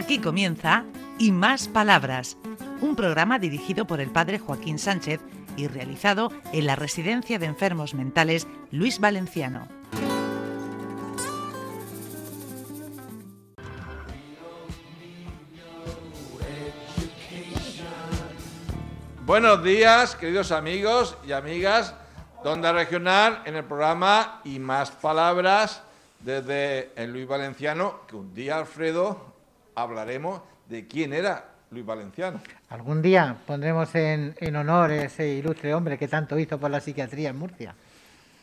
Aquí comienza Y Más Palabras, un programa dirigido por el padre Joaquín Sánchez y realizado en la Residencia de Enfermos Mentales Luis Valenciano. Buenos días, queridos amigos y amigas de Onda Regional, en el programa Y Más Palabras desde Luis Valenciano, que un día, Alfredo, hablaremos de quién era Luis Valenciano. Algún día pondremos en, en honor ese ilustre hombre que tanto hizo por la psiquiatría en Murcia.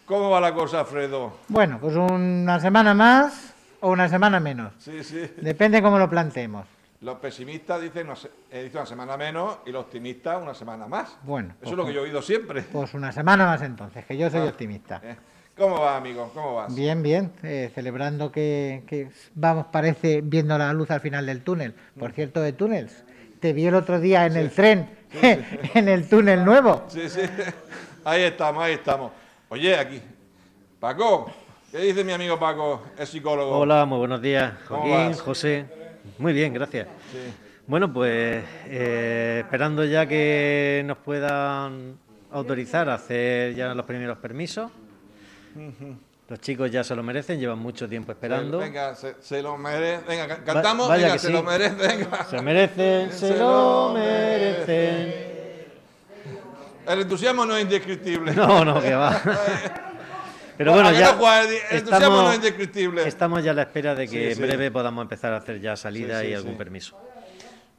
¿Cómo va la cosa, Alfredo? Bueno, pues una semana más o una semana menos. Sí, sí. Depende cómo lo planteemos. Los pesimistas dicen una, eh, dicen una semana menos y los optimistas una semana más. Bueno, Eso pues, es lo que yo he oído siempre. Pues una semana más entonces, que yo soy Ah, optimista. eh. ¿Cómo va, amigo? ¿Cómo vas? Bien, bien, eh, celebrando que, que vamos, parece, viendo la luz al final del túnel. Mm. Por cierto, de túneles, te vi el otro día en el tren, en el túnel nuevo. Sí, sí. Ahí estamos, ahí estamos. Oye, aquí. Paco, ¿qué dice mi amigo Paco, el psicólogo? Hola, muy buenos días, ¿Cómo Joaquín, vas? José. Muy bien, gracias. Sí. Bueno, pues eh, esperando ya que nos puedan autorizar a hacer ya los primeros permisos. Los chicos ya se lo merecen, llevan mucho tiempo esperando. Venga, se, se lo merece. Venga, ca- cantamos. vaya venga, que se sí. lo merece. Venga. Se merecen, se lo merecen. El entusiasmo no es indescriptible. No, no, que va. Pero ¿A bueno, ya no, Juan? El entusiasmo no es indescriptible. estamos ya a la espera de que Sí, en sí. breve podamos empezar a hacer ya salida y algún permiso.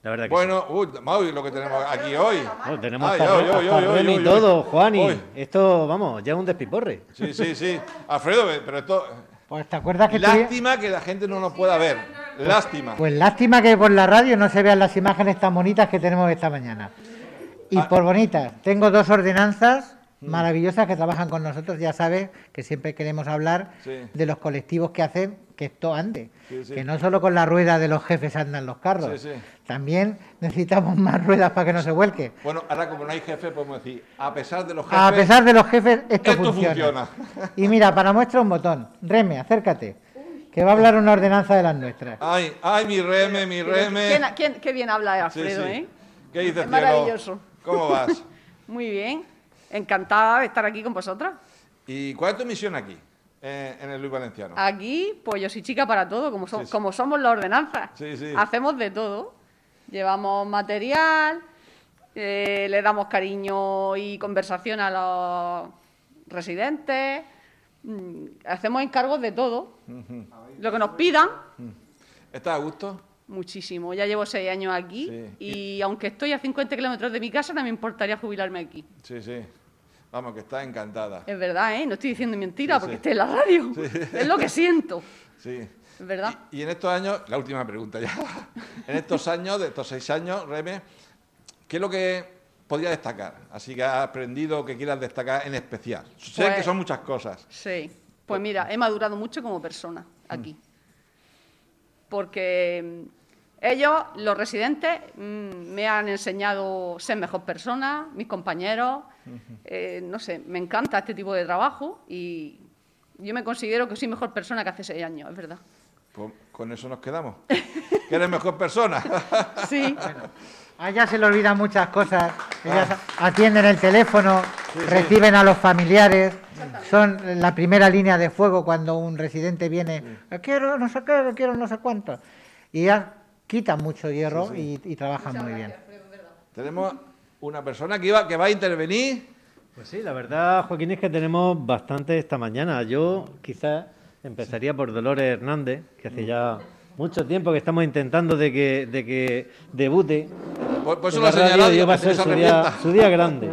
La verdad que sí. Bueno, uy, lo que tenemos aquí hoy. Oh, tenemos Ay, y todo, Juani. Esto, vamos, ya es un despiporre. Sí, sí, sí. Alfredo, pero esto. Pues te acuerdas que estoy- Lástima que la gente no nos pueda ver. Lástima. Pues lástima que por la radio no se vean las imágenes tan bonitas que tenemos esta mañana. Y Ah. por bonitas, tengo dos ordenanzas maravillosas que trabajan con nosotros. Ya sabes que siempre queremos hablar Sí. de los colectivos que hacen que esto ande. Sí, sí. Que no solo con la rueda de los jefes andan los carros. Sí, sí. También necesitamos más ruedas para que no se vuelque. Bueno, ahora como no hay jefe, podemos decir, a pesar de los jefes. A pesar de los jefes, esto, Esto funciona. funciona. Y mira, para muestra un botón. Reme, acércate. Que va a hablar una ordenanza de las nuestras. Ay, ay, mi reme, mi reme. ¿Quién, quién- qué bien habla Alfredo, sí. ¿eh? ¿Qué dices, Es maravilloso. ¿Cómo vas? Muy bien. Encantada de estar aquí con vosotras. ¿Y cuál es tu misión aquí, eh, en el Luis Valenciano? Aquí, pues yo soy chica para todo, como, so- Sí, sí. como somos la ordenanza. Sí, sí. Hacemos de todo. Llevamos material, eh, le damos cariño y conversación a los residentes, mm, hacemos encargos de todo. Lo que nos pidan, ¿Estás a gusto? muchísimo. Ya llevo seis años aquí Sí. y aunque estoy a 50 kilómetros de mi casa, no me importaría jubilarme aquí. Sí, sí. Vamos, que estás encantada. Es verdad, ¿eh? No estoy diciendo mentira Sí, porque sí. estoy en la radio. Es lo que siento. Sí. Es verdad. Y, y en estos años, la última pregunta ya. en estos años, de estos seis años, Reme, ¿qué es lo que podría destacar? Así que has aprendido que quieras destacar en especial. Sé Pues- que son muchas cosas. Sí. Pues mira, he madurado mucho como persona aquí. Porque mm, ellos, los residentes, mm, me han enseñado ser mejor persona, mis compañeros. Eh, no sé, me encanta este tipo de trabajo y yo me considero que soy mejor persona que hace seis años, es verdad. Pues con eso nos quedamos. que eres mejor persona. Sí. A ella se le olvidan muchas cosas. Ellas atienden el teléfono, reciben a los familiares, son la primera línea de fuego cuando un residente viene. Quiero no sé qué, quiero no sé cuánto. Y ellas quitan mucho hierro y, y trabajan muy bien. Tenemos una persona que, iba, que va a intervenir. Pues sí, la verdad, Joaquín, es que tenemos bastante esta mañana. Yo quizás empezaría por Dolores Hernández, que hace ya mucho tiempo que estamos intentando de que, de que debute. Por, por eso lo señalado y va a ser se su día, su día grande.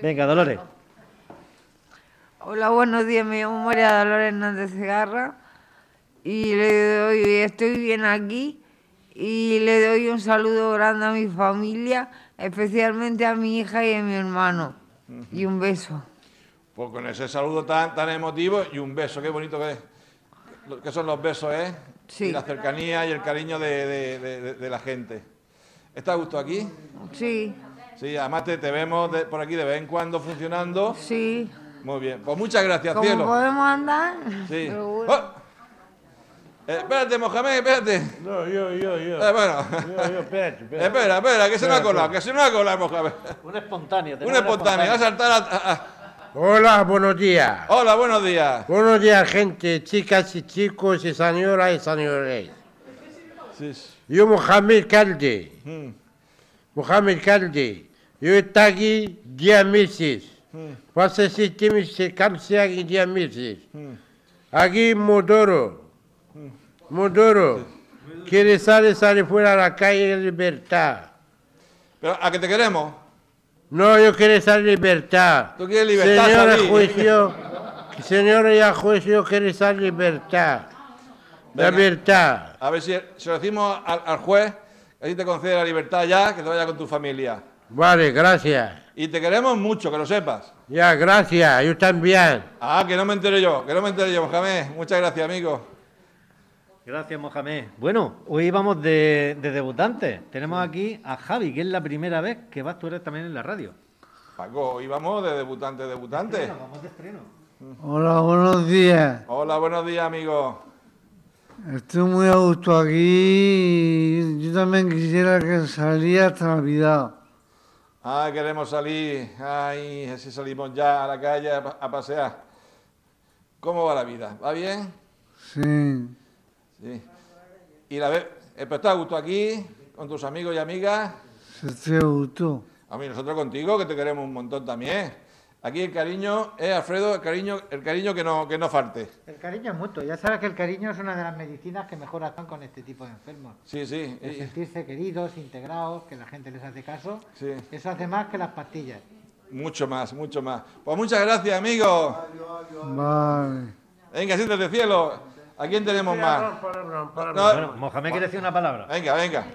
Venga, Dolores. Hola, buenos días. Me llamo María Dolores Hernández Segarra y le doy, estoy bien aquí y le doy un saludo grande a mi familia, especialmente a mi hija y a mi hermano. Y un beso. Pues con ese saludo tan, tan emotivo y un beso, qué bonito que es. Que son los besos, ¿eh? Sí. Y la cercanía y el cariño de, de- de- de- de la gente. ¿Estás a gusto aquí? Sí, Sí, además te, te vemos por aquí de vez en cuando funcionando. sí. Muy bien. Pues muchas gracias, ¿Cómo cielo. podemos andar? Sí. Pero bueno. ¡Oh! Eh, espérate, Mohamed, espérate. No, yo, yo, yo. Eh, bueno. Yo, yo, espérate, espérate. Espera, espera, que se me ha colado, que se me ha colado, Mohamed. Un espontáneo. Un espontáneo, va a saltar a- a- a- Hola, buenos días. Hola, buenos días. Buenos días, gente, chicas y chicos, y señoras y señores. Sí. Yo, Mohamed Calde. Mm. Mohamed Calde. Yo estoy aquí 10 meses. Hace siete meses, casi aquí 10 meses. Aquí Modoro. Modoro. Quiere salir, sale fuera a la calle en libertad. Pero a que te queremos. No, yo quiero salir libertad. Tú quieres libertad, Señor Javi. juicio, señor y a juicio quiere salir libertad. Venga. Libertad. A ver si se lo decimos al, al juez, que así te concede la libertad ya, que te vaya con tu familia. Vale, gracias. Y te queremos mucho, que lo sepas. Ya, gracias. Yo también. Ah, que no me enteré yo, que no me enteré yo, Mohamed. Muchas gracias, amigo. Gracias, Mohamed. Bueno, hoy vamos de, de debutantes. Tenemos aquí a Javi, que es la primera vez que vas tú eres también en la radio. Paco, hoy vamos de debutante, debutante. Vamos de estreno. Hola, buenos días. Hola, buenos días, amigo. Estoy muy a gusto aquí. Yo también quisiera que saliera hasta Navidad. Ah, queremos salir. Ay, así salimos ya a la calle a, pa- a pasear. ¿Cómo va la vida? ¿Va bien? Sí. Sí. ¿Y la vez? ¿Pero estás a gusto aquí, con tus amigos y amigas? Estoy a gusto. A mí, nosotros contigo, que te queremos un montón también. Aquí el cariño, eh, Alfredo, el cariño, el cariño que no, que no falte. El cariño es mutuo. Ya sabes que el cariño es una de las medicinas que mejor actúan con este tipo de enfermos. Sí, sí. El y- sentirse queridos, integrados, que la gente les hace caso. Sí. Eso hace más que las pastillas. Mucho más, mucho más. Pues muchas gracias, amigo. Vale. Venga, siéntate, cielo. ¿A quién tenemos más? No, Bueno, Mohamed quiere decir una palabra. venga, venga.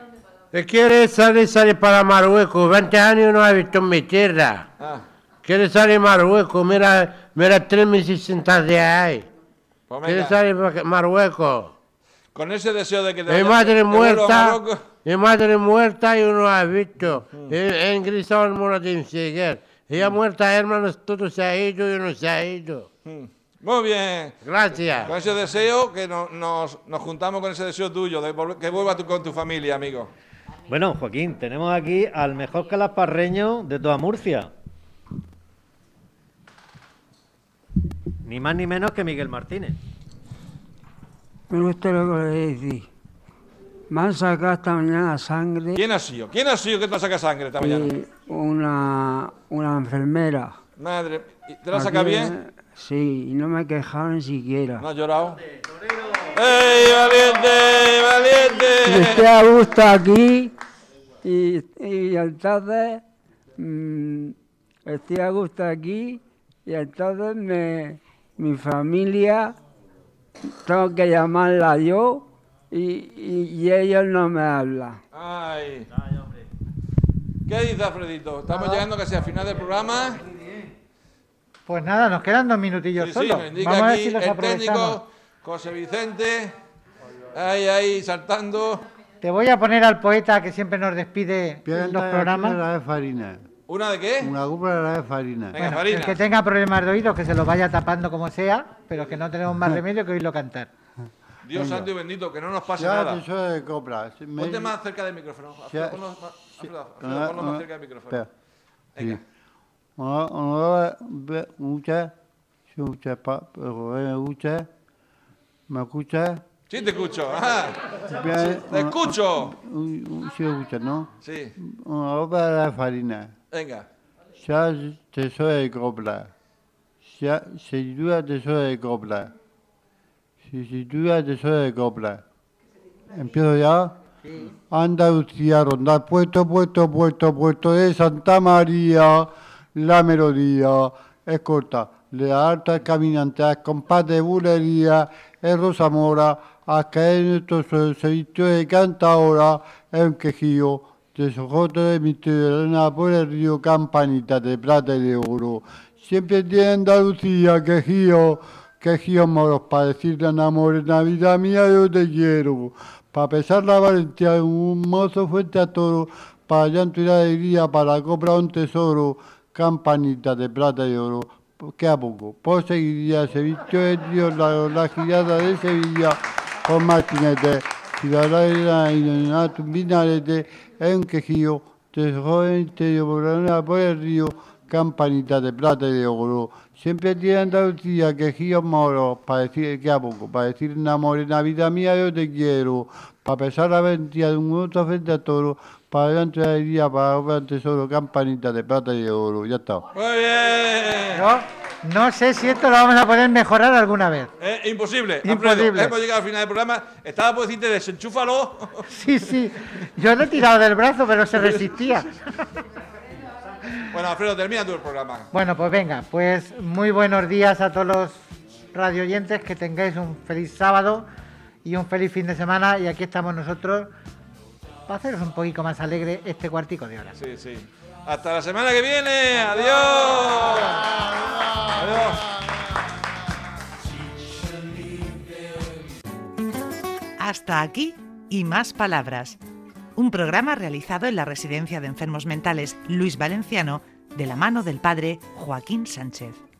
¿Qué quiere salir, salir para Marruecos? 20 años no ha visto en mi tierra. Ah, Quiere salir Marruecos. Mira, mira, 3.600 de ahí. pues Quiere salir para Marruecos. Con ese deseo de que te Mi madre muerta, mi madre muerta y uno ha visto. He ingresado al muro de Inseguer. Ella muerta, hermanos, todo se ha ido y uno se ha ido. Mm. Muy bien. Gracias. Con ese deseo, que no- nos, nos juntamos con ese deseo tuyo, de volver- que vuelva tú con tu familia, amigo. Bueno, Joaquín, tenemos aquí al mejor calasparreño de toda Murcia. Ni más ni menos que Miguel Martínez. Me gusta lo que le decís. Me han sacado esta mañana sangre ¿Quién ha sido? ¿Quién ha sido que te saca sangre esta mañana? y una, una enfermera. Madre, ¿y ¿te la saca bien? Sí, y no me he quejado ni siquiera. ¿No has llorado? ¡Ey, valiente, valiente! Estoy a gusto aquí y, y entonces mm, estoy a gusto aquí y entonces me, mi familia tengo que llamarla yo y, y- y ellos no me hablan. Ay. ¿Qué dice Alfredito? Estamos llegando casi al final del programa. Pues nada, nos quedan dos minutillos Sí, solo. Vamos a ver si los el aprovechamos. técnico José Vicente. Ahí, ahí, saltando. Te voy a poner al poeta que siempre nos despide en los programas. Una de farina. ¿Una de qué? Una cúpula de farina. Venga, Bueno, Farina. el que tenga problemas de oído, que se lo vaya tapando como sea, pero que no tenemos más remedio que oírlo cantar. Dios santo y bendito, que no nos pase Ya nada. de copla. Si me- Ponte más cerca del micrófono. Ponlo más, Ah, ah, cerca del micrófono. espera. Venga. Sí. Uno- uno ve- escucha, se escucha, pa- pero me escucha, me escucha. Sí, te escucho. Ajá. Bien, Te uno- escucho. uy, uy, Se escucha, ¿no? Sí, Una obra de farina. venga. Ya te soy de copla. Ya, sin duda te soy de copla. Si sin duda te soy de copla. ¿Empiezo ya? Andalucía, ronda, puesto, puesto, puesto, puesto de Santa María, la melodía es corta, le alta el caminante, al compás de bulería, es Rosa Mora, a caer nuestro se- servicio de canta ahora, es un quejío, de sojoto de misterio, arena por el río, campanita de plata y de oro. Siempre tiene Andalucía, quejío, quejío moros, para decirle a amor, Navidad mía yo te quiero. Para pesar la valentía un mozo fuerte a toro, para llanto y la alegría, para comprar un tesoro, campanita de plata y oro, que a poco. Por Poseguiría se vistió de Dios la, la girada de Sevilla con martinete, y la reina y tumbinarete, en quejío, tesoro interior por, por el río, campanita de plata y de oro. Siempre tiene Andalucía quejíos moros, para decir que a poco, para decir una morena vida mía yo te quiero, para pesar la ventía de un otro frente a toro, para delante de día, para un tesoro, campanita de plata y de oro. Ya está. Muy bien. Yo no sé si esto lo vamos a poder mejorar alguna vez. Eh, imposible. Imposible. Alfredo, hemos llegado al final del programa. Estaba por decirte desenchúfalo. Sí, sí. Yo lo he tirado del brazo, pero se resistía. Bueno, Alfredo, termina tú el programa. Bueno, pues venga, pues muy buenos días a todos los radioyentes, que tengáis un feliz sábado y un feliz fin de semana y aquí estamos nosotros para haceros un poquito más alegre este cuartico de hora. Sí, sí. Hasta la semana que viene. Adiós. Adiós. Hasta aquí y más palabras. Un programa realizado en la Residencia de Enfermos Mentales Luis Valenciano de la mano del padre Joaquín Sánchez.